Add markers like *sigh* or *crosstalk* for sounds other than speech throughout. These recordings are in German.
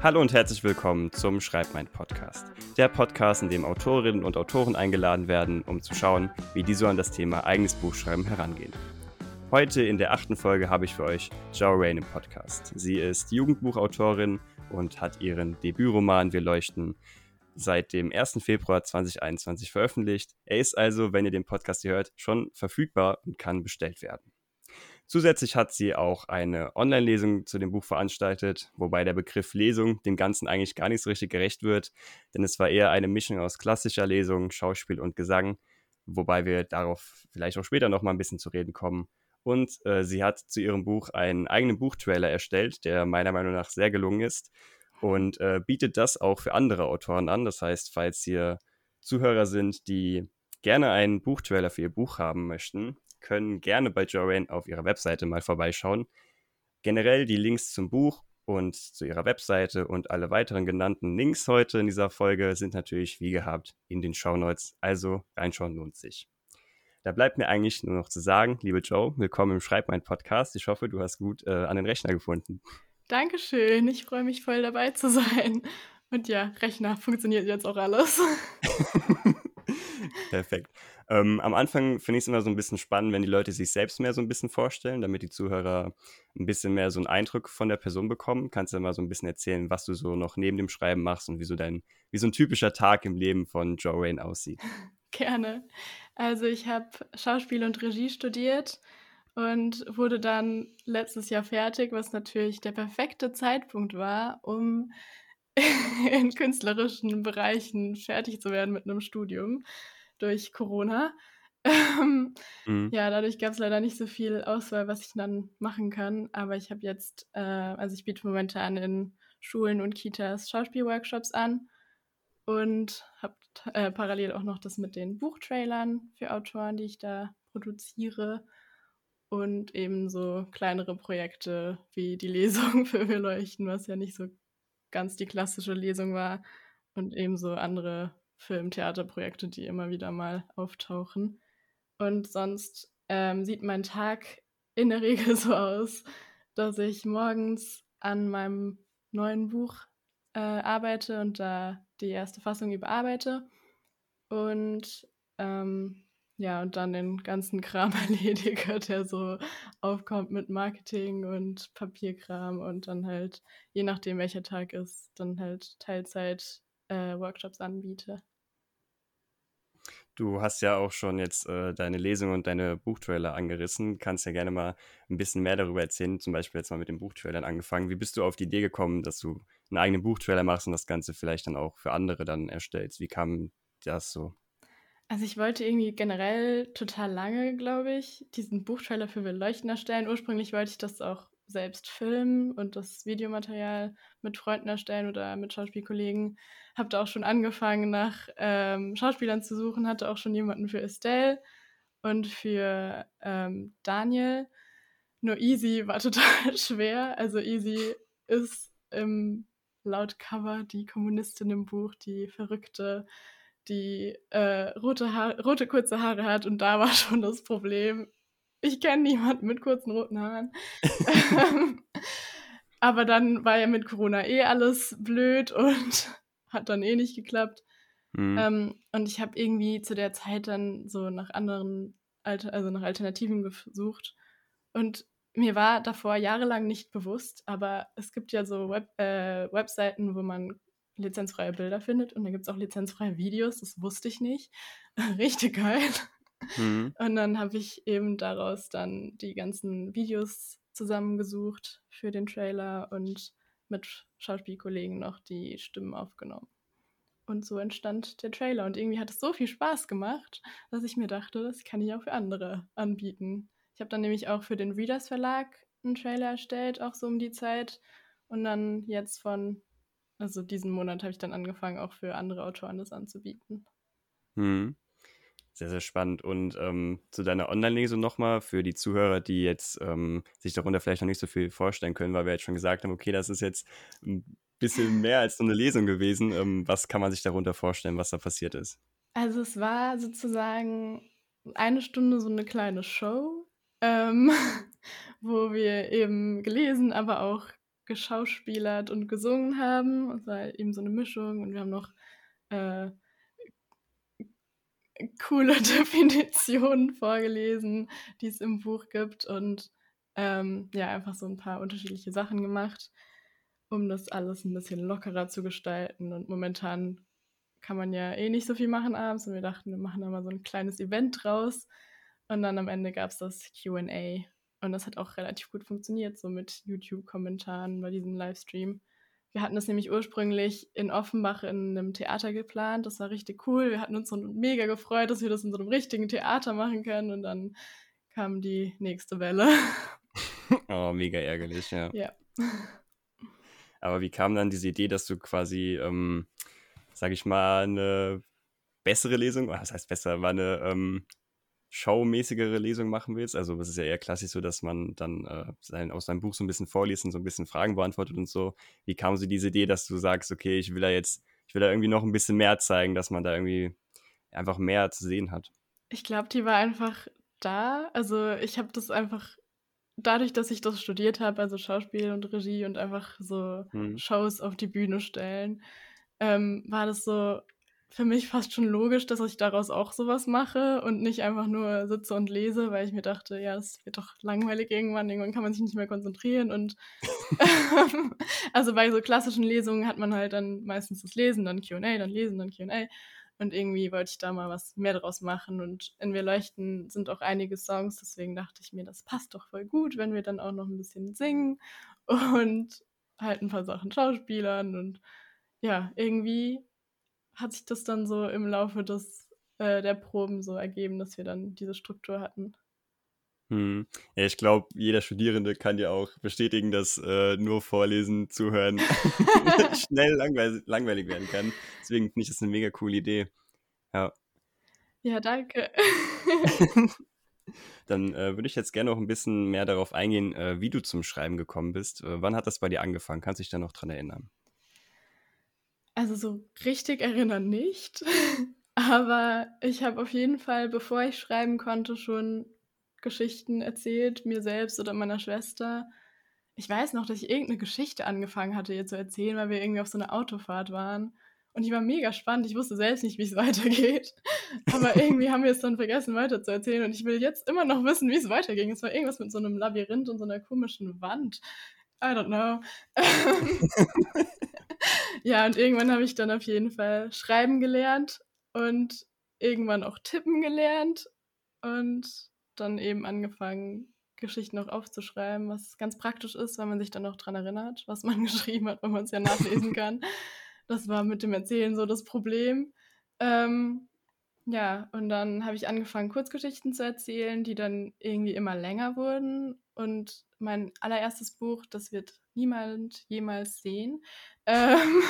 Hallo und herzlich willkommen zum Schreibmeint Podcast. Der Podcast, in dem Autorinnen und Autoren eingeladen werden, um zu schauen, wie die so an das Thema eigenes Buchschreiben herangehen. Heute in der achten Folge habe ich für euch Jo Rain im Podcast. Sie ist Jugendbuchautorin und hat ihren Debütroman Wir leuchten seit dem 1. Februar 2021 veröffentlicht. Er ist also, wenn ihr den Podcast hier hört, schon verfügbar und kann bestellt werden. Zusätzlich hat sie auch eine Online-Lesung zu dem Buch veranstaltet, wobei der Begriff Lesung dem Ganzen eigentlich gar nicht so richtig gerecht wird, denn es war eher eine Mischung aus klassischer Lesung, Schauspiel und Gesang, wobei wir darauf vielleicht auch später noch mal ein bisschen zu reden kommen. Und äh, sie hat zu ihrem Buch einen eigenen Buchtrailer erstellt, der meiner Meinung nach sehr gelungen ist und äh, bietet das auch für andere Autoren an. Das heißt, falls hier Zuhörer sind, die gerne einen Buchtrailer für ihr Buch haben möchten, können gerne bei Joanne auf ihrer Webseite mal vorbeischauen. Generell die Links zum Buch und zu ihrer Webseite und alle weiteren genannten Links heute in dieser Folge sind natürlich wie gehabt in den Shownotes. Also reinschauen lohnt sich. Da bleibt mir eigentlich nur noch zu sagen, liebe Joe, willkommen im Schreib mein Podcast. Ich hoffe, du hast gut äh, an den Rechner gefunden. Dankeschön, ich freue mich voll dabei zu sein. Und ja, Rechner funktioniert jetzt auch alles. *laughs* Perfekt. Ähm, am Anfang finde ich es immer so ein bisschen spannend, wenn die Leute sich selbst mehr so ein bisschen vorstellen, damit die Zuhörer ein bisschen mehr so einen Eindruck von der Person bekommen. Kannst du mal so ein bisschen erzählen, was du so noch neben dem Schreiben machst und wie so dein, wie so ein typischer Tag im Leben von Joe Rain aussieht? *laughs* Gerne. Also ich habe Schauspiel und Regie studiert und wurde dann letztes Jahr fertig, was natürlich der perfekte Zeitpunkt war, um *laughs* in künstlerischen Bereichen fertig zu werden mit einem Studium durch Corona. *laughs* Ähm, mhm. Ja, dadurch gab es leider nicht so viel Auswahl, was ich dann machen kann. Aber ich habe jetzt, äh, also ich biete momentan in Schulen und Kitas Schauspielworkshops an und habe äh, parallel auch noch das mit den Buchtrailern für Autoren, die ich da produziere und eben so kleinere Projekte wie die Lesung *laughs* für Wir leuchten, was ja nicht so ganz die klassische Lesung war und ebenso andere Film-Theaterprojekte, die immer wieder mal auftauchen. Und sonst ähm, sieht mein Tag in der Regel *laughs* so aus, dass ich morgens an meinem neuen Buch äh, arbeite und da die erste Fassung überarbeite und ähm, ja, und dann den ganzen Kram *laughs* erledige, der so aufkommt mit Marketing und Papierkram und dann halt, je nachdem welcher Tag ist, dann halt Teilzeit äh, Workshops anbiete. Du hast ja auch schon jetzt äh, deine Lesung und deine Buchtrailer angerissen. Kannst ja gerne mal ein bisschen mehr darüber erzählen. Zum Beispiel jetzt mal mit den Buchtrailern angefangen. Wie bist du auf die Idee gekommen, dass du einen eigenen Buchtrailer machst und das Ganze vielleicht dann auch für andere dann erstellst? Wie kam das so? Also ich wollte irgendwie generell total lange, glaube ich, diesen Buchtrailer für Wir Leuchten erstellen. Ursprünglich wollte ich das auch selbst filmen und das Videomaterial mit Freunden erstellen oder mit Schauspielkollegen. Habe da auch schon angefangen, nach ähm, Schauspielern zu suchen, hatte auch schon jemanden für Estelle und für ähm, Daniel. Nur Easy *laughs* war total schwer. Also Easy ist im laut Cover die Kommunistin im Buch, die Verrückte, die äh, rote, rote kurze Haare hat. Und da war *laughs* schon das Problem, ich kenne niemanden mit kurzen roten Haaren. Ähm, aber dann war ja mit Corona eh alles blöd und *laughs* hat dann eh nicht geklappt. Mhm. Ähm, und ich habe irgendwie zu der Zeit dann so nach anderen, Alter, also nach Alternativen gesucht. Und mir war davor jahrelang nicht bewusst, aber es gibt ja so Web, äh, Webseiten, wo man lizenzfreie Bilder findet und da gibt es auch lizenzfreie Videos, das wusste ich nicht. *laughs* Richtig geil. Mhm. Und dann habe ich eben daraus dann die ganzen Videos zusammengesucht für den Trailer und mit Schauspielkollegen noch die Stimmen aufgenommen. Und so entstand der Trailer. Und irgendwie hat es so viel Spaß gemacht, dass ich mir dachte, das kann ich auch für andere anbieten. Ich habe dann nämlich auch für den Readers Verlag einen Trailer erstellt, auch so um die Zeit. Und dann jetzt von, also diesen Monat habe ich dann angefangen, auch für andere Autoren das anzubieten. Mhm. Sehr, sehr spannend. Und ähm, zu deiner Online-Lesung nochmal für die Zuhörer, die jetzt ähm, sich darunter vielleicht noch nicht so viel vorstellen können, weil wir jetzt schon gesagt haben, okay, das ist jetzt ein bisschen mehr als so eine Lesung gewesen. Ähm, was kann man sich darunter vorstellen, was da passiert ist? Also es war sozusagen eine Stunde so eine kleine Show, ähm, *laughs* wo wir eben gelesen, aber auch geschauspielert und gesungen haben. Es war eben so eine Mischung und wir haben noch äh, coole *laughs* Definitionen vorgelesen, die es im Buch gibt und ähm, ja, einfach so ein paar unterschiedliche Sachen gemacht, um das alles ein bisschen lockerer zu gestalten. Und momentan kann man ja eh nicht so viel machen abends und wir dachten, wir machen da mal so ein kleines Event draus. Und dann am Ende gab es das QA. Und das hat auch relativ gut funktioniert, so mit YouTube-Kommentaren bei diesem Livestream. Wir hatten das nämlich ursprünglich in Offenbach in einem Theater geplant. Das war richtig cool. Wir hatten uns so mega gefreut, dass wir das in so einem richtigen Theater machen können. Und dann kam die nächste Welle. *laughs* oh, mega ärgerlich, ja. Ja. *laughs* Aber wie kam dann diese Idee, dass du quasi, ähm, sag ich mal, eine bessere Lesung, was heißt besser, war eine ähm, showmäßigere Lesung machen willst. Also es ist ja eher klassisch so, dass man dann äh, sein, aus seinem Buch so ein bisschen vorliest und so ein bisschen Fragen beantwortet und so. Wie kam so diese Idee, dass du sagst, okay, ich will da jetzt, ich will da irgendwie noch ein bisschen mehr zeigen, dass man da irgendwie einfach mehr zu sehen hat? Ich glaube, die war einfach da. Also ich habe das einfach dadurch, dass ich das studiert habe, also Schauspiel und Regie und einfach so hm. Shows auf die Bühne stellen, ähm, war das so für mich fast schon logisch, dass ich daraus auch sowas mache und nicht einfach nur sitze und lese, weil ich mir dachte, ja, das wird doch langweilig irgendwann, irgendwann kann man sich nicht mehr konzentrieren und *laughs* also bei so klassischen Lesungen hat man halt dann meistens das Lesen, dann Q&A, dann Lesen, dann Q&A und irgendwie wollte ich da mal was mehr draus machen und in Wir leuchten sind auch einige Songs, deswegen dachte ich mir, das passt doch voll gut, wenn wir dann auch noch ein bisschen singen und halt ein paar Sachen schauspielern und ja, irgendwie hat sich das dann so im Laufe des, äh, der Proben so ergeben, dass wir dann diese Struktur hatten. Hm. Ja, ich glaube, jeder Studierende kann ja auch bestätigen, dass äh, nur Vorlesen, Zuhören *laughs* *laughs* schnell langweilig, langweilig werden kann. Deswegen finde ich das eine mega coole Idee. Ja. Ja, danke. *laughs* Dann äh, würde ich jetzt gerne noch ein bisschen mehr darauf eingehen, äh, wie du zum Schreiben gekommen bist. Äh, wann hat das bei dir angefangen? Kannst du dich da noch dran erinnern? Also so richtig erinnern nicht. *laughs* Aber ich habe auf jeden Fall, bevor ich schreiben konnte, schon Geschichten erzählt, mir selbst oder meiner Schwester. Ich weiß noch, dass ich irgendeine Geschichte angefangen hatte, ihr zu erzählen, weil wir irgendwie auf so einer Autofahrt waren. Und die war mega spannend. Ich wusste selbst nicht, wie es *laughs* weitergeht. Aber irgendwie haben wir es dann vergessen, weiter zu erzählen. Und ich will jetzt immer noch wissen, wie es weiterging. Es war irgendwas mit so einem Labyrinth und so einer komischen Wand. I don't know. *laughs* ja, und irgendwann habe ich dann auf jeden Fall schreiben gelernt und irgendwann auch tippen gelernt und dann eben angefangen, Geschichten auch aufzuschreiben, was ganz praktisch ist, weil man sich dann auch daran erinnert, was man *laughs* geschrieben hat, wenn man es ja nachlesen kann. Das war mit dem Erzählen so das Problem. Ähm, ja, und dann habe ich angefangen, Kurzgeschichten zu erzählen, die dann irgendwie immer länger wurden. Und mein allererstes Buch, das wird niemand jemals sehen, *laughs* ähm,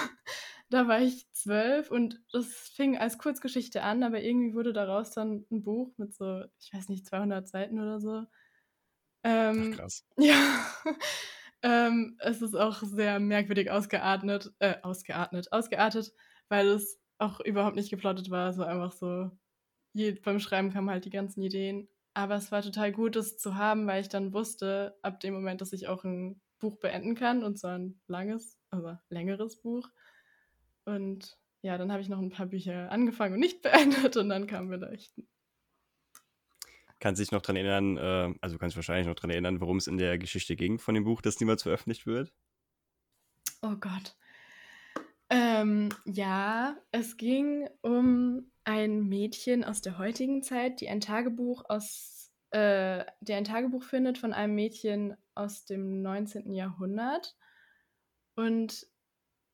da war ich zwölf und das fing als Kurzgeschichte an, aber irgendwie wurde daraus dann ein Buch mit so, ich weiß nicht, 200 Seiten oder so. Ähm, Ach, krass. *laughs* Ja. ähm, es ist auch sehr merkwürdig ausgeatmet, äh, ausgeatmet, ausgeartet, weil es auch überhaupt nicht geplottet war. Es war einfach so, je, beim Schreiben kamen halt die ganzen Ideen. Aber es war total gut, es zu haben, weil ich dann wusste, ab dem Moment, dass ich auch ein Buch beenden kann, und zwar ein langes, also längeres Buch. Und ja, dann habe ich noch ein paar Bücher angefangen und nicht *laughs* beendet und dann kam Beleuchten. Kannst du dich noch daran erinnern, äh, also du kannst dich wahrscheinlich noch daran erinnern, worum es in der Geschichte ging von dem Buch, das niemals veröffentlicht wird? Oh Gott. Ähm, ja, es ging um ein Mädchen aus der heutigen Zeit, die ein Tagebuch aus, äh, der ein Tagebuch findet von einem Mädchen aus dem 19. Jahrhundert. Und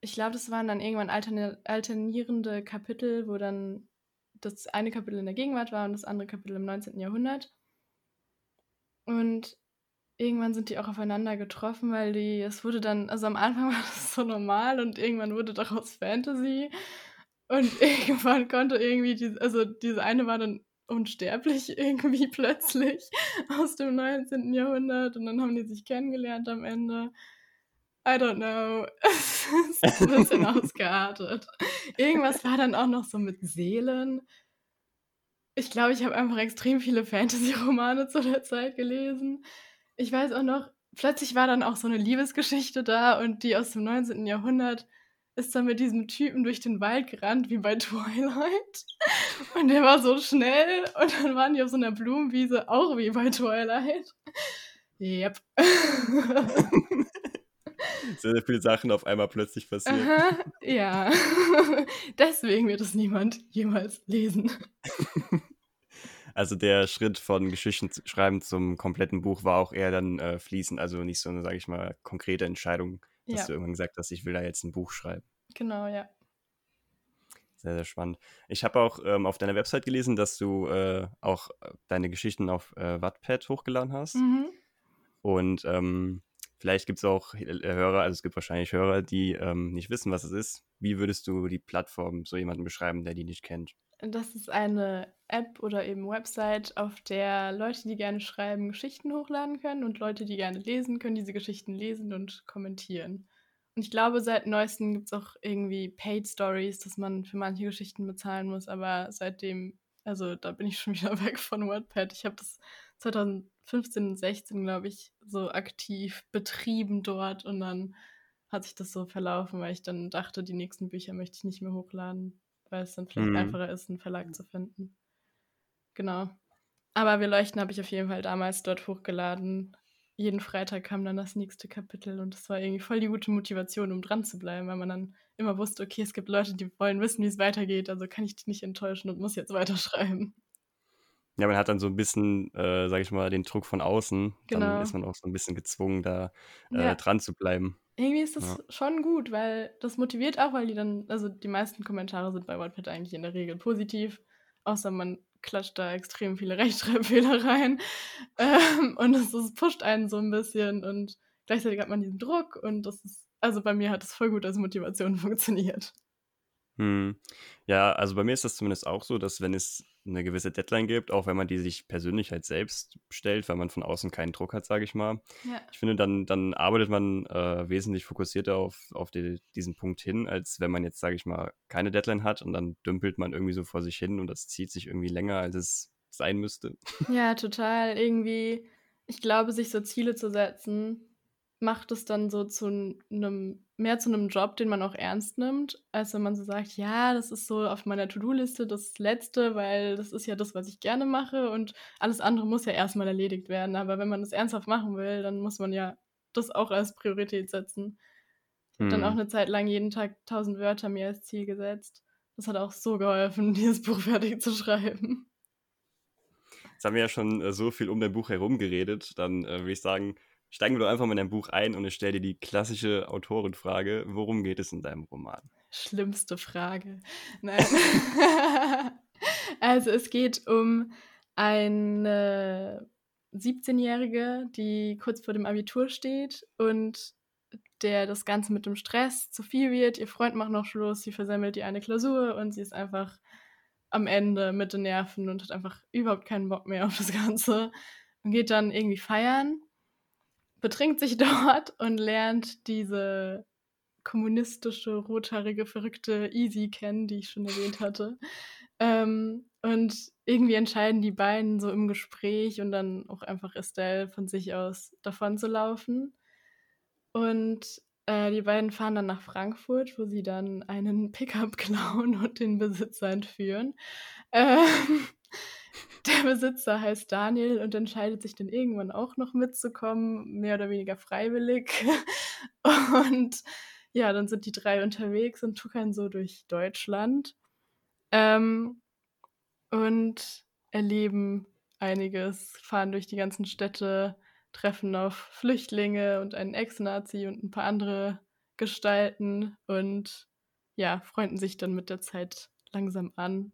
ich glaube, das waren dann irgendwann alterni alternierende Kapitel, wo dann das eine Kapitel in der Gegenwart war und das andere Kapitel im 19. Jahrhundert. Und irgendwann sind die auch aufeinander getroffen, weil die, es wurde dann, also am Anfang *laughs* war das so normal und irgendwann wurde daraus Fantasy. Und *laughs* irgendwann konnte irgendwie, die, also diese eine war dann unsterblich *laughs* irgendwie plötzlich aus dem 19. Jahrhundert und dann haben die sich kennengelernt am Ende. I don't know. Es ist ein bisschen ausgeartet. Irgendwas war dann auch noch so mit Seelen. Ich glaube, ich habe einfach extrem viele Fantasy-Romane zu der Zeit gelesen. Ich weiß auch noch, plötzlich war dann auch so eine Liebesgeschichte da und die aus dem 19. Jahrhundert ist dann mit diesem Typen durch den Wald gerannt, wie bei *laughs* Twilight. Und der war so schnell und dann waren die auf so einer Blumenwiese, auch wie bei Twilight. Yep. sehr, *laughs* sehr viele Sachen auf einmal plötzlich passieren. Aha, ja. *laughs* Deswegen wird es niemand jemals lesen. Also der Schritt von Geschichten schreiben zum kompletten Buch war auch eher dann äh, fließend, also nicht so eine, sage ich mal, konkrete Entscheidung, dass ja. du irgendwann gesagt hast, ich will da jetzt ein Buch schreiben. Genau, ja. Sehr, sehr spannend. Ich habe auch ähm, auf deiner Website gelesen, dass du äh, auch deine Geschichten auf äh, Wattpad hochgeladen hast. Mhm. Und ähm, vielleicht gibt es auch äh, Hörer, also es gibt wahrscheinlich Hörer, die ähm, nicht wissen, was es ist. Wie würdest du die Plattform so jemandem beschreiben, der die nicht kennt? Das ist eine App oder eben Website, auf der Leute, die gerne schreiben, Geschichten hochladen können und Leute, die gerne lesen, können diese Geschichten lesen und kommentieren. Und ich glaube, seit neuestem gibt es auch irgendwie Paid Stories, dass man für manche Geschichten bezahlen muss, aber seitdem, also da bin ich *laughs* schon wieder weg von WordPad. Ich habe das 2015 und 16, glaube ich, so aktiv betrieben dort und dann hat sich das so verlaufen, weil ich dann dachte, die nächsten Bücher möchte ich nicht mehr hochladen, weil es dann vielleicht mhm. einfacher ist, einen Verlag zu finden. Genau. Aber wir leuchten habe ich auf jeden Fall damals dort hochgeladen. Jeden Freitag kam dann das nächste Kapitel und das war irgendwie voll die gute Motivation, um dran zu bleiben, weil man dann immer wusste, okay, es gibt Leute, die wollen wissen, wie es weitergeht, also kann ich die nicht enttäuschen und muss jetzt weiterschreiben. Ja, man hat dann so ein bisschen, äh, sag ich mal, den Druck von außen. Genau. Dann ist man auch so ein bisschen gezwungen, da äh, ja. dran zu bleiben. Irgendwie ist das ja. schon gut, weil das motiviert auch, weil die dann, also die meisten Kommentare sind bei WordPad eigentlich in der Regel positiv, außer man klatscht da extrem viele *laughs* Rechtschreibfehler rein. Ähm, und es, es pusht einen so ein bisschen und gleichzeitig hat man diesen Druck und das ist, also bei mir hat es voll gut als Motivation *laughs* funktioniert. Hm. Ja, also bei mir ist das zumindest auch so, dass wenn es eine gewisse Deadline gibt, auch wenn man die sich persönlich halt selbst stellt, weil man von außen keinen Druck hat, sage ich mal. Ja. Ich finde, dann, dann arbeitet man äh, wesentlich fokussierter auf, auf die, diesen Punkt hin, als wenn man jetzt, sage ich mal, keine Deadline hat und dann dümpelt man irgendwie so vor sich hin und das zieht sich irgendwie länger, als es sein müsste. Ja, total. Irgendwie, ich glaube, sich so Ziele zu setzen, macht es dann so zu einem, mehr zu einem Job, den man auch ernst nimmt, als wenn man so sagt, ja, das ist so auf meiner To-Do-Liste das Letzte, weil das ist ja das, was ich gerne mache und alles andere muss ja erstmal erledigt werden. Aber wenn man das ernsthaft machen will, dann muss man ja das auch als Priorität setzen. Ich habe hm. dann auch hm. eine Zeit lang jeden Tag 1000 Wörter mir als Ziel gesetzt. Das hat auch so geholfen, *laughs* dieses Buch fertig zu schreiben. Jetzt haben wir ja schon äh, so viel um dein Buch herum geredet. Dann äh, würde ich sagen, Steigen wir doch einfach mal in dein Buch ein und ich stelle dir die klassische Autorenfrage. Worum geht es in deinem Roman? Schlimmste Frage. Nein. *laughs* *laughs* also es geht um eine 17-Jährige, die kurz vor dem Abitur steht und der das Ganze mit dem Stress zu viel wird. Ihr Freund macht noch Schluss, sie versammelt die eine Klausur und sie ist einfach am Ende mit den Nerven und hat einfach überhaupt keinen Bock mehr auf das Ganze und geht dann irgendwie feiern betrinkt sich *laughs* dort und lernt diese kommunistische, rothaarige, verrückte Easy kennen, die ich schon erwähnt hatte. Ähm, und irgendwie entscheiden die beiden so im Gespräch und dann auch einfach Estelle von sich aus davon zu laufen. Und äh, die beiden fahren dann nach Frankfurt, wo sie dann einen Pickup *laughs* klauen und den Besitzer entführen. Ähm, der Besitzer heißt Daniel und entscheidet sich dann irgendwann auch noch mitzukommen, mehr oder weniger freiwillig. *laughs* Und ja, dann sind die drei unterwegs und tuckern so durch Deutschland ähm, und erleben einiges, fahren durch die ganzen Städte, treffen auf Flüchtlinge und einen Ex-Nazi und ein paar andere Gestalten und ja, freunden sich dann mit der Zeit langsam an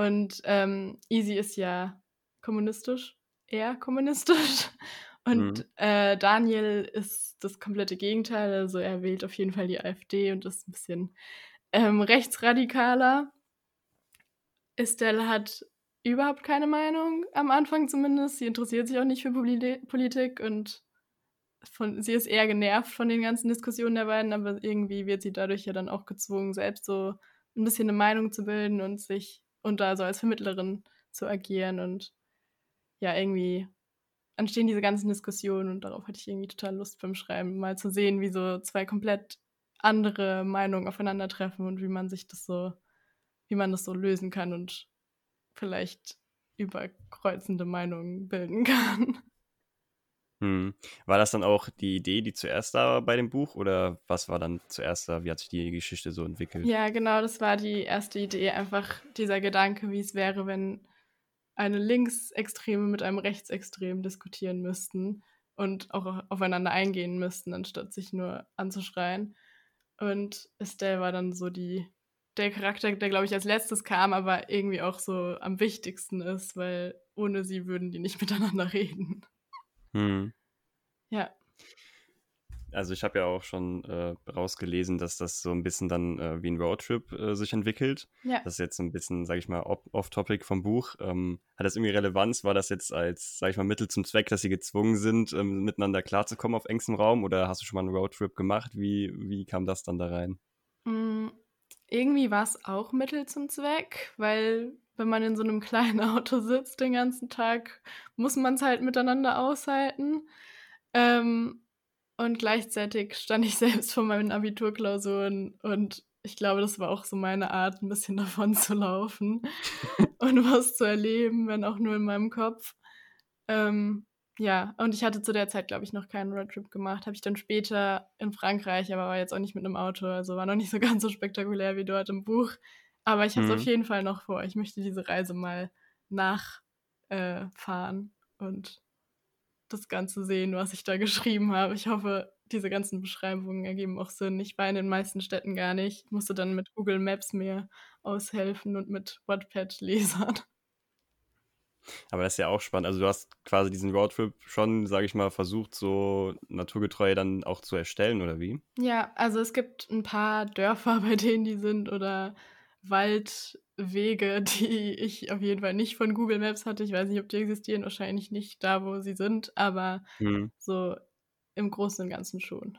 und ähm, Easy ist ja kommunistisch, eher kommunistisch. *laughs* Und mhm. äh, Daniel ist das komplette Gegenteil. Also er wählt auf jeden Fall die AfD und ist ein bisschen ähm, rechtsradikaler. Estelle hat überhaupt keine Meinung, am Anfang zumindest. Sie interessiert sich auch nicht für Politik und von, sie ist eher genervt von den ganzen Diskussionen der beiden, aber irgendwie wird sie dadurch ja dann auch gezwungen, selbst so ein bisschen eine Meinung zu bilden und sich und da so als Vermittlerin zu agieren und ja, irgendwie entstehen diese ganzen Diskussionen und darauf hatte ich irgendwie total Lust beim Schreiben, mal zu sehen, wie so zwei komplett andere Meinungen aufeinandertreffen und wie man sich das so, wie man das so lösen kann und vielleicht überkreuzende Meinungen bilden *laughs* kann. Hm. War das dann auch die Idee, die zuerst da war bei dem Buch oder was war dann zuerst da? Wie hat sich die Geschichte so entwickelt? Ja, genau, das war die erste Idee. Einfach dieser Gedanke, wie es wäre, wenn eine Linksextreme mit einem Rechtsextremen diskutieren müssten und auch aufeinander eingehen müssten, anstatt sich nur anzuschreien. Und Estelle war dann so die, der Charakter, der, glaube ich, als letztes kam, aber irgendwie auch so am wichtigsten ist, weil ohne sie würden die nicht *laughs* miteinander reden. Hm. Ja. Also ich habe ja auch schon äh, rausgelesen, dass das so ein bisschen dann äh, wie ein Roadtrip äh, sich entwickelt. Ja. Das ist jetzt so ein bisschen, sage ich mal, off-topic vom Buch. Ähm, hat das irgendwie Relevanz? War das jetzt als, sage ich mal, Mittel zum Zweck, dass sie gezwungen sind, ähm, miteinander klarzukommen auf engstem Raum? Oder hast du schon mal einen Roadtrip gemacht? Wie, wie kam das dann da rein? Mm, irgendwie war es auch Mittel zum Zweck, weil wenn man in so einem *laughs* kleinen Auto sitzt den ganzen Tag, muss man es halt miteinander aushalten. Ähm, und gleichzeitig stand ich *laughs* selbst vor meinen Abiturklausuren und ich glaube, das war auch so meine Art, ein bisschen *laughs* davon zu laufen und was zu erleben, wenn auch nur in meinem Kopf. Ähm, ja, und ich hatte zu der Zeit, glaube ich, noch keinen Roadtrip gemacht. Habe ich dann später in Frankreich, aber war jetzt auch nicht mit einem Auto, also war noch nicht so ganz so spektakulär wie dort im Buch. Aber ich habe es mhm. auf jeden Fall noch vor. Ich möchte diese Reise mal nachfahren äh, und das Ganze sehen, was ich da geschrieben habe. Ich hoffe, diese ganzen Beschreibungen ergeben auch Sinn. Ich war in den meisten Städten gar nicht. Ich musste dann mit Google Maps mir aushelfen und mit Wattpad-Lesern. Aber das ist ja auch spannend. Also du hast quasi diesen Roadtrip schon, sage ich mal, versucht, so naturgetreu dann auch zu erstellen, oder wie? Ja, also es gibt ein paar Dörfer, *laughs* bei denen die sind, oder Waldwege, *laughs* die ich auf jeden Fall nicht von Google Maps hatte. Ich weiß nicht, ob die existieren, wahrscheinlich nicht da, wo sie sind, aber mhm. so im Großen und Ganzen schon.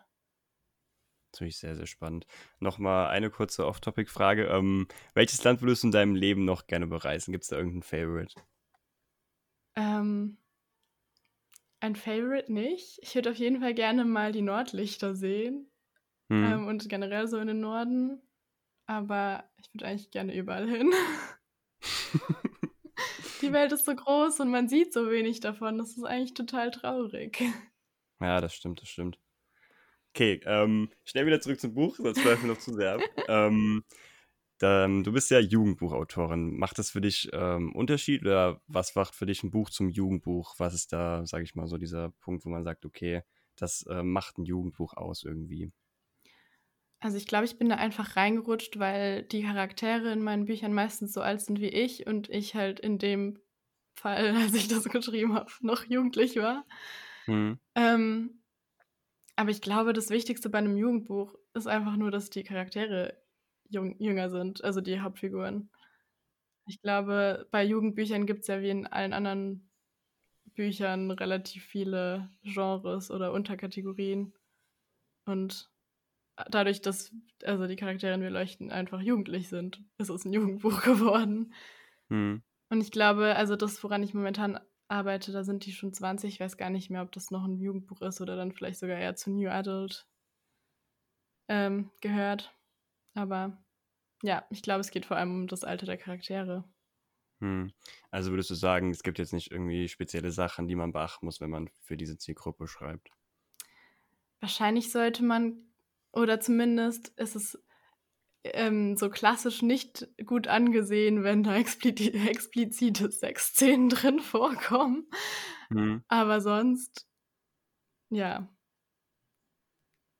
Natürlich sehr, sehr spannend. Nochmal eine kurze Off-Topic-Frage. Ähm, welches Land würdest du in deinem Leben noch gerne bereisen? Gibt es da irgendein Favorite? Ähm, ein Favorite nicht. Ich würde auf jeden Fall gerne mal die Nordlichter sehen. Hm. Ähm, und generell so in den Norden. Aber ich würde eigentlich gerne überall hin. *laughs* die Welt ist so groß und man sieht so wenig davon. Das ist eigentlich total traurig. Ja, das stimmt, das stimmt. Okay, ähm, schnell wieder zurück zum Buch, sonst bleiben wir noch zu sehr ab. *laughs* ähm, dann, du bist ja Jugendbuchautorin. Macht das für dich ähm, Unterschied oder was macht für dich ein Buch zum Jugendbuch? Was ist da, sage ich mal, so dieser Punkt, wo man sagt, okay, das äh, macht ein Jugendbuch aus irgendwie? Also ich glaube, ich bin da einfach reingerutscht, weil die Charaktere in meinen Büchern meistens so alt sind wie ich und ich halt in dem Fall, *laughs* als ich das geschrieben habe, noch jugendlich war. Mhm. Ähm, aber ich glaube, das Wichtigste bei einem Jugendbuch ist einfach nur, dass die Charaktere jung, jünger sind, also die Hauptfiguren. Ich glaube, bei Jugendbüchern gibt es ja wie in allen anderen Büchern relativ viele Genres oder Unterkategorien. Und dadurch, dass also die Charaktere in Wir leuchten einfach jugendlich sind, ist es ein Jugendbuch *laughs* geworden. Hm. Und ich glaube, also das, woran ich momentan arbeite, da sind die schon 20. Ich weiß gar nicht mehr, ob das noch ein Jugendbuch ist oder dann vielleicht sogar eher zu New Adult ähm, gehört. Aber ja, ich glaube, es geht vor allem um das Alter der Charaktere. Hm. Also würdest du sagen, es gibt jetzt nicht irgendwie spezielle Sachen, die man beachten muss, wenn man für diese Zielgruppe schreibt? Wahrscheinlich sollte man oder zumindest ist es ähm, so klassisch nicht gut angesehen, wenn da explizite, *laughs* explizite Sexszenen drin vorkommen. Mhm. Aber sonst, ja.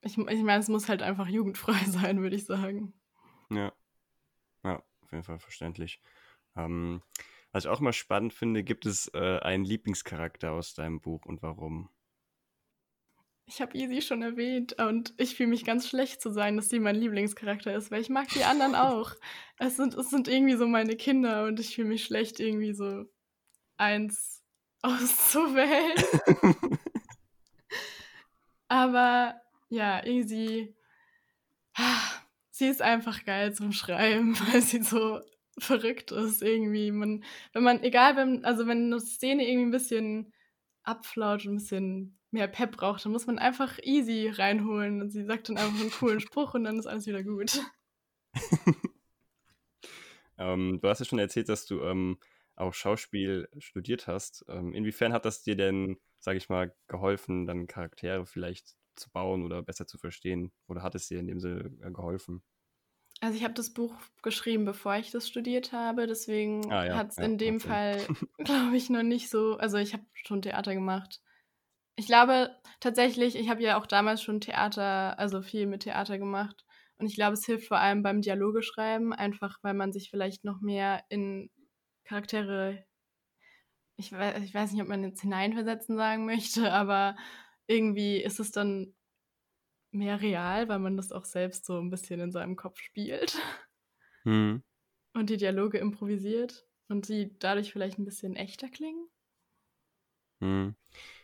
Ich, ich meine, es muss halt einfach jugendfrei *laughs* sein, würde ich sagen. Ja. Ja, auf jeden Fall verständlich. Ähm, was ich auch mal spannend finde, gibt es äh, einen Lieblingscharakter aus deinem Buch und warum? Ich habe Easy schon erwähnt und ich fühle mich ganz schlecht zu sein, dass sie mein Lieblingscharakter ist, weil ich mag die anderen *laughs* auch. Es sind, es sind irgendwie so meine Kinder und ich fühle mich schlecht, irgendwie so eins *laughs* auszuwählen. Aber ja, Easy, *sighs* sie ist einfach geil zum Schreiben, *laughs* weil sie so verrückt ist irgendwie. Man, wenn man, egal, wenn, also wenn eine Szene irgendwie ein bisschen abflaut ein bisschen mehr Pep braucht, dann muss man einfach easy reinholen und sie sagt dann einfach einen coolen *laughs* Spruch und dann ist alles wieder gut. *laughs* ähm, du hast ja schon erzählt, dass du ähm, auch Schauspiel studiert hast. Ähm, inwiefern hat das dir denn, sage ich mal, geholfen, dann Charaktere vielleicht zu bauen oder besser zu verstehen? Oder hat es dir in dem Sinne äh, geholfen? Also ich habe das Buch geschrieben, bevor ich das studiert habe, deswegen Ah ja, hat es ja, in dem. Fall, *laughs* glaube ich, noch nicht so. Also ich habe schon Theater gemacht. Ich glaube tatsächlich, ich habe ja auch damals schon Theater, also viel mit Theater gemacht. Und ich glaube, es hilft vor allem beim Dialoge schreiben, einfach weil man sich vielleicht noch mehr in Charaktere, ich weiß, ich weiß nicht, ob man jetzt hineinversetzen sagen möchte, *laughs* aber irgendwie ist es dann mehr real, weil man das auch selbst so ein bisschen in seinem Kopf spielt *laughs* Hm. und die Dialoge improvisiert und die dadurch vielleicht ein bisschen echter klingen. Hm.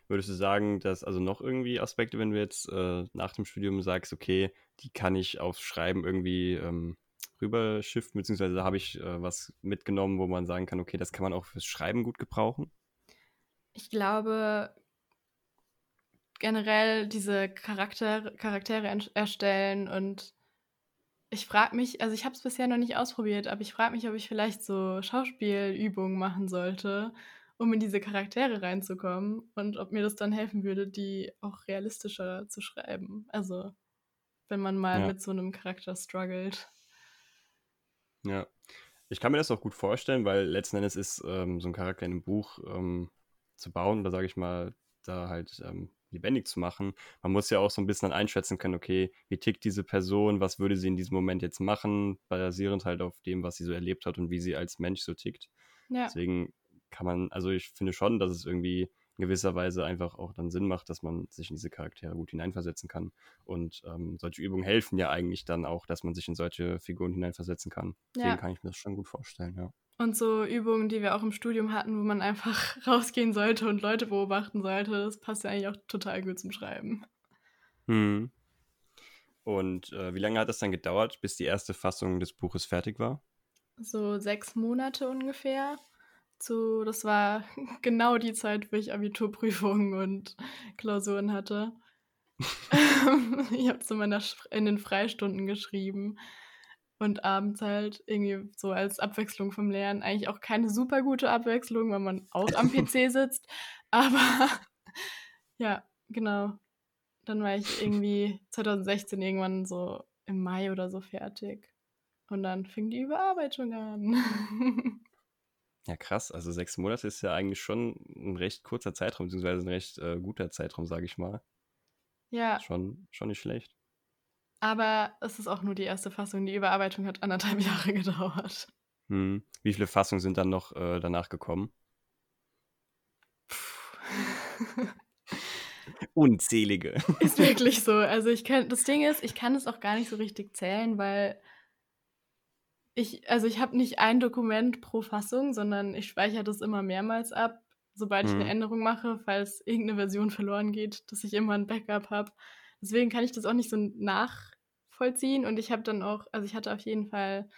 Würdest du sagen, dass also noch irgendwie Aspekte, wenn du jetzt äh, nach dem Studium sagst, okay, die kann ich aufs Schreiben irgendwie ähm, rüberschiften, beziehungsweise da habe ich äh, was mitgenommen, wo man sagen kann, okay, das kann man auch fürs Schreiben gut gebrauchen? Ich glaube, generell diese Charakter Charaktere erstellen und ich frage mich, also ich habe es bisher noch nicht ausprobiert, aber ich frage mich, ob ich vielleicht so Schauspielübungen machen sollte, um in diese Charaktere reinzukommen und ob mir das dann helfen würde, die auch realistischer zu schreiben. Also wenn man mal Ja. mit so einem Charakter struggelt. Ja. Ich kann mir das auch gut vorstellen, weil letzten Endes ist ähm, so ein Charakter in einem Buch ähm, zu bauen oder sage ich mal, da halt ähm, lebendig zu machen. Man muss ja auch so ein bisschen dann einschätzen können, okay, wie tickt diese Person, was würde sie in diesem Moment jetzt machen, basierend halt auf dem, was sie so erlebt hat und wie sie als Mensch so tickt. Ja, Deswegen kann man, also ich finde schon, dass es irgendwie in gewisser Weise einfach auch dann Sinn macht, dass man sich in diese Charaktere gut hineinversetzen kann. Und ähm, solche Übungen helfen ja eigentlich dann auch, dass man sich in solche Figuren hineinversetzen kann. Deswegen ja. kann ich mir das schon gut vorstellen, ja. Und so Übungen, die wir auch im Studium hatten, wo man einfach *laughs* rausgehen sollte und Leute beobachten sollte, das passt ja eigentlich auch total gut zum Schreiben. Hm. Und äh, wie lange hat es dann gedauert, bis die erste Fassung des Buches fertig war? So sechs Monate ungefähr. Zu, das war *laughs* genau die Zeit, wo ich Abiturprüfungen und Klausuren hatte. *laughs* ich habe es in, meiner in den Freistunden geschrieben und abends halt irgendwie so als Abwechslung vom Lernen. Eigentlich auch keine super gute Abwechslung, weil man auch am PC *laughs* sitzt. Aber ja, genau. Dann war ich irgendwie 2016 irgendwann so im Mai oder so fertig. Und dann fing die Überarbeitung an. Ja, krass. Also sechs Monate ist ja eigentlich schon ein recht kurzer Zeitraum, beziehungsweise ein recht äh, guter Zeitraum, sage ich mal. ja, Schon, schon nicht schlecht. aber es ist auch nur die erste Fassung. Die Überarbeitung hat anderthalb *laughs* Jahre gedauert. Hm. Wie viele Fassungen sind dann noch äh, danach gekommen? *laughs* Unzählige. Ist wirklich *laughs* so. Also ich kann, das Ding ist, ich kann es auch gar nicht so richtig zählen, weil ich, also ich habe nicht ein Dokument pro Fassung, sondern ich speichere das immer mehrmals ab, sobald ich eine Hm. Änderung mache, falls irgendeine Version verloren geht, dass ich immer ein Backup habe. Deswegen kann ich das auch nicht so nachvollziehen und ich habe dann auch, also ich hatte auf jeden Fall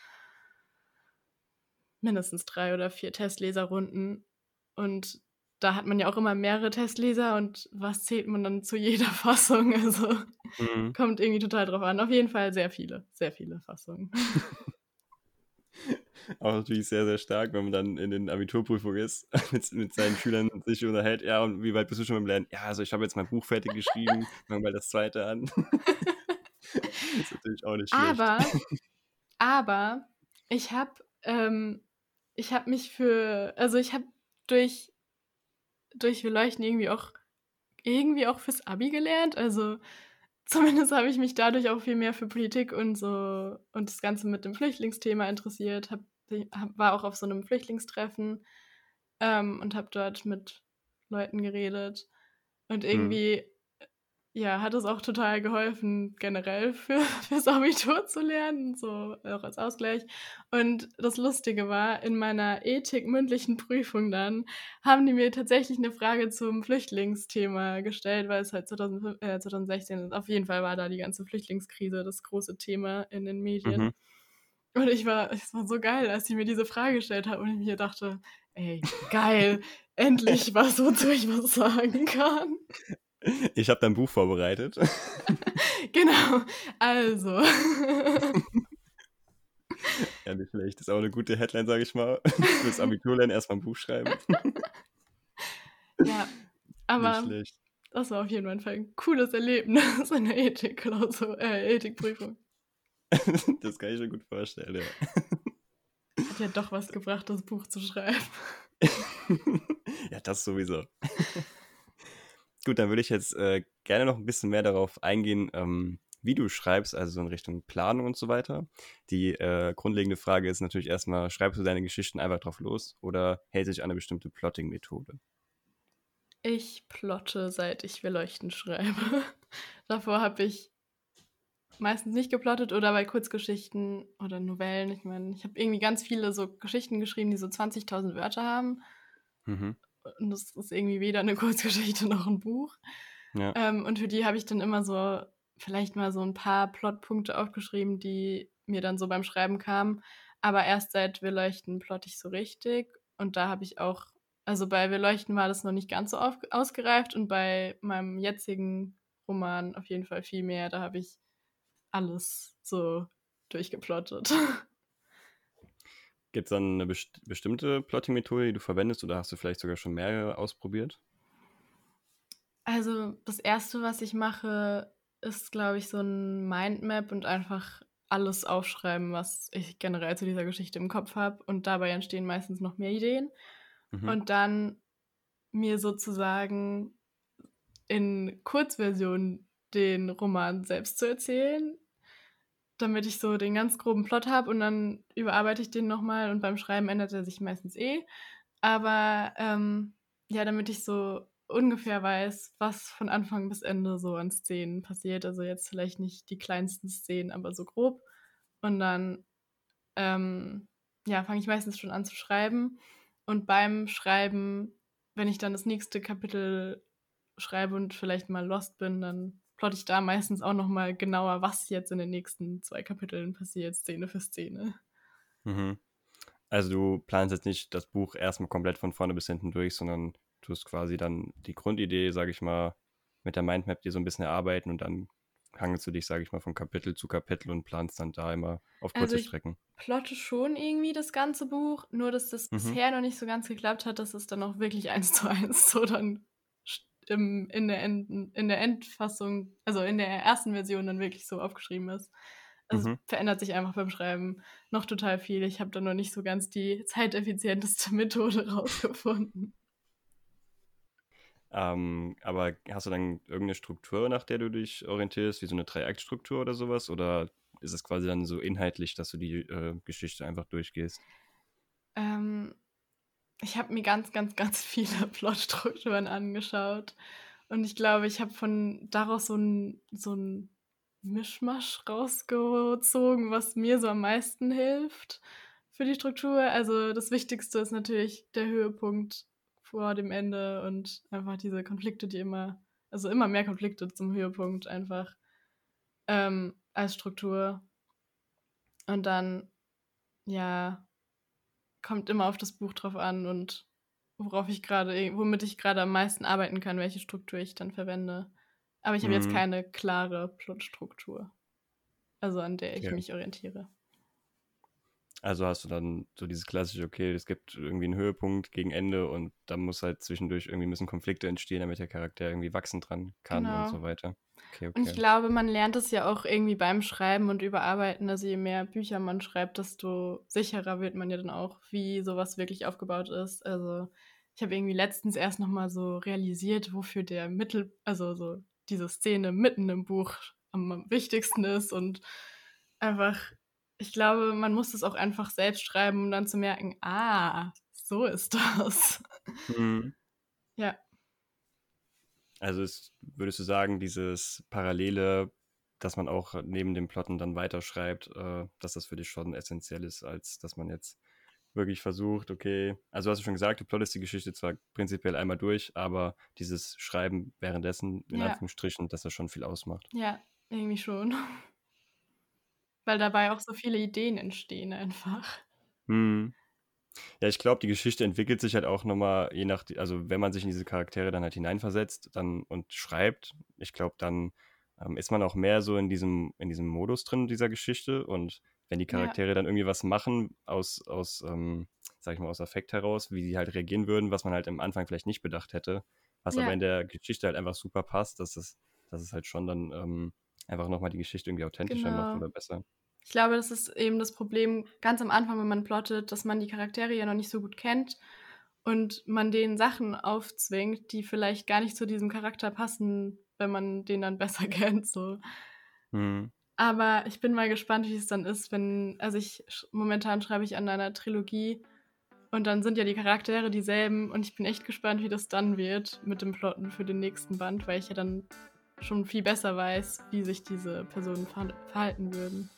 mindestens drei oder vier Testleserrunden und da hat man ja auch immer mehrere Testleser und was zählt man dann zu *laughs* jeder Fassung? Also Hm. kommt irgendwie total drauf an. Auf jeden Fall sehr viele, sehr viele Fassungen. *laughs* Auch natürlich sehr, sehr stark, wenn man dann in den Abiturprüfungen ist, *laughs* mit, mit seinen Schülern sich unterhält. Ja, und wie weit bist du schon beim Lernen? Ja, also ich habe jetzt mein Buch fertig geschrieben, fangen bald das zweite an. *laughs* ist natürlich auch nicht schlecht. Aber, aber ich habe, ähm, ich habe mich für, also ich habe durch, durch Wir leuchten irgendwie auch, irgendwie auch fürs Abi gelernt. Also zumindest habe ich mich dadurch auch viel mehr für Politik und so und das Ganze mit dem Flüchtlingsthema interessiert. Hab, hab, war auch auf so einem Flüchtlingstreffen ähm, und habe dort mit Leuten geredet. Und Hm. irgendwie, ja, hat es auch total geholfen, generell für, *laughs* fürs Abitur zu lernen, so auch als Ausgleich. Und das Lustige war, in meiner Ethik-mündlichen Prüfung dann haben die mir tatsächlich eine Frage zum Flüchtlingsthema gestellt, weil es halt 2005, äh, 2016 ist. Auf jeden Fall war da die ganze Flüchtlingskrise das große Thema in den Medien. Mhm. Und ich war, es war so geil, als sie mir diese Frage gestellt hat und ich mir dachte, ey, geil, endlich was, wozu ich was sagen kann. Ich habe dein Buch vorbereitet. *laughs* genau, also. *laughs* ja, nicht schlecht. Das ist auch eine gute Headline, sage ich mal. *laughs* Fürs Abitur lernen, erstmal ein Buch schreiben. ja, aber das war auf jeden Fall ein cooles Erlebnis in der Ethik äh, Ethikprüfung. *laughs* das kann ich mir gut vorstellen, ja. Hat ja doch was gebracht, das Buch zu schreiben. *laughs* ja, das sowieso. *laughs* Gut, dann würde ich jetzt äh, gerne noch ein bisschen mehr darauf eingehen, ähm, wie du schreibst, also so in Richtung Planung und so weiter. Die äh, grundlegende Frage ist natürlich erstmal, schreibst du deine Geschichten einfach drauf los oder hält sich an eine bestimmte Plotting-Methode? Ich plotte, seit ich Wir leuchten schreibe. Davor habe ich meistens nicht geplottet oder bei Kurzgeschichten oder Novellen. Ich meine, ich habe irgendwie ganz viele so Geschichten geschrieben, die so 20.000 Wörter haben. Mhm. Und das ist irgendwie weder eine Kurzgeschichte noch ein Buch. Ja. Ähm, und für die habe ich dann immer so vielleicht mal so ein paar Plotpunkte aufgeschrieben, die mir dann so beim Schreiben kamen. Aber erst seit Wir leuchten plotte ich so richtig. Und da habe ich auch, also bei Wir leuchten war das noch nicht ganz so auf, ausgereift und bei meinem jetzigen Roman auf jeden Fall viel mehr. Da habe ich alles so durchgeplottet. Gibt es dann eine best bestimmte Plotting-Methode, die du verwendest oder hast du vielleicht sogar schon mehrere ausprobiert? Also das Erste, was ich mache, ist, glaube ich, so ein Mindmap und einfach alles aufschreiben, was ich generell zu dieser Geschichte im Kopf habe. Und dabei entstehen meistens noch mehr Ideen. Mhm. Und dann mir sozusagen in Kurzversion den Roman selbst zu erzählen, damit ich so den ganz groben Plot habe und dann überarbeite ich den nochmal und beim Schreiben ändert er sich meistens eh. Aber ähm, ja, damit ich so ungefähr weiß, was von Anfang bis Ende so an Szenen passiert. Also jetzt vielleicht nicht die kleinsten Szenen, aber so grob. Und dann ähm, ja, fange ich meistens schon an zu schreiben. Und beim Schreiben, wenn ich dann das nächste Kapitel schreibe und vielleicht mal lost bin, dann plotte ich da meistens auch noch mal genauer, was jetzt in den nächsten zwei Kapiteln passiert, Szene für Szene. Mhm. Also du planst jetzt nicht das Buch erstmal komplett von vorne bis hinten durch, sondern tust quasi dann die Grundidee, sage ich mal, mit der Mindmap dir so ein bisschen erarbeiten und dann hangelst du dich, sage ich mal, von Kapitel zu Kapitel und planst dann da immer auf kurze also ich Strecken. plotte schon irgendwie das ganze Buch, nur dass das mhm. bisher noch nicht so ganz geklappt hat, dass es dann auch wirklich eins zu eins so dann im, in, der End, in der Endfassung, also in der ersten Version dann wirklich so aufgeschrieben ist. Also mhm. verändert sich einfach beim Schreiben noch total viel. Ich habe da noch nicht so ganz die zeiteffizienteste *laughs* Methode rausgefunden. Ähm, aber hast du dann irgendeine Struktur, nach der du dich orientierst, wie so eine Dreiaktstruktur oder sowas? Oder ist es quasi dann so inhaltlich, dass du die äh, Geschichte einfach durchgehst? Ähm, ich habe mir ganz, ganz, ganz viele *laughs* Plotstrukturen angeschaut. Und ich glaube, ich habe von daraus so ein, so ein Mischmasch rausgezogen, was mir so am meisten hilft für die Struktur. Also das Wichtigste ist natürlich der Höhepunkt vor dem Ende und einfach diese Konflikte, die immer, also immer mehr Konflikte zum Höhepunkt einfach ähm, als Struktur. Und dann, ja, kommt immer auf das Buch drauf an und worauf ich gerade, womit ich gerade am meisten arbeiten kann, welche Struktur ich dann verwende. Aber ich habe mhm. jetzt keine klare Plotstruktur. Also an der ich ja. mich orientiere. Also hast du dann so dieses klassische, okay, es gibt irgendwie einen Höhepunkt gegen Ende und da muss halt zwischendurch irgendwie müssen Konflikte entstehen, damit der Charakter irgendwie wachsen dran kann genau. und so weiter. Okay, okay. Und ich glaube, man lernt es ja auch irgendwie beim Schreiben und Überarbeiten. Also je mehr Bücher man schreibt, desto sicherer wird man ja dann auch, wie sowas wirklich aufgebaut ist. Also ich habe irgendwie letztens erst nochmal so realisiert, wofür der Mittel, also so diese Szene mitten im Buch am wichtigsten ist und einfach ich glaube, man muss es auch einfach selbst schreiben, um dann zu merken, ah, so ist das. Mhm. Ja. Also ist, würdest du sagen, dieses Parallele, dass man auch neben dem Plotten dann weiterschreibt, äh, dass das für dich schon essentiell ist, als dass man jetzt wirklich versucht, okay, also hast du schon gesagt, du plottest die Geschichte zwar prinzipiell einmal durch, aber dieses Schreiben währenddessen, in ja. Anführungsstrichen, dass das schon viel ausmacht. Ja, irgendwie schon. Weil dabei auch so viele Ideen entstehen einfach. Hm. Ja, ich glaube, die Geschichte entwickelt sich halt auch nochmal, je nach, also wenn man sich in diese Charaktere dann halt hineinversetzt dann und schreibt, ich glaube, dann ähm, ist man auch mehr so in diesem, in diesem Modus drin dieser Geschichte und wenn die Charaktere ja. dann irgendwie was machen aus, aus ähm, sag ich mal, aus Affekt heraus, wie sie halt reagieren würden, was man halt am Anfang vielleicht nicht bedacht hätte, was ja. aber in der Geschichte halt einfach super passt, dass es, dass es halt schon dann ähm, einfach nochmal die Geschichte irgendwie authentischer genau. macht oder besser. Ich glaube, das ist eben das Problem ganz am Anfang, wenn man plottet, dass man die Charaktere ja noch nicht so gut kennt und man denen Sachen aufzwingt, die vielleicht gar nicht zu diesem Charakter passen, wenn man den dann *laughs* besser kennt. So. Mhm. Aber ich bin mal gespannt, wie es dann ist, wenn, also ich momentan schreibe ich an einer Trilogie und dann sind ja die Charaktere dieselben und ich bin echt gespannt, wie das dann wird mit dem Plotten für den nächsten Band, weil ich ja dann schon viel besser weiß, wie sich diese Personen verhalten würden.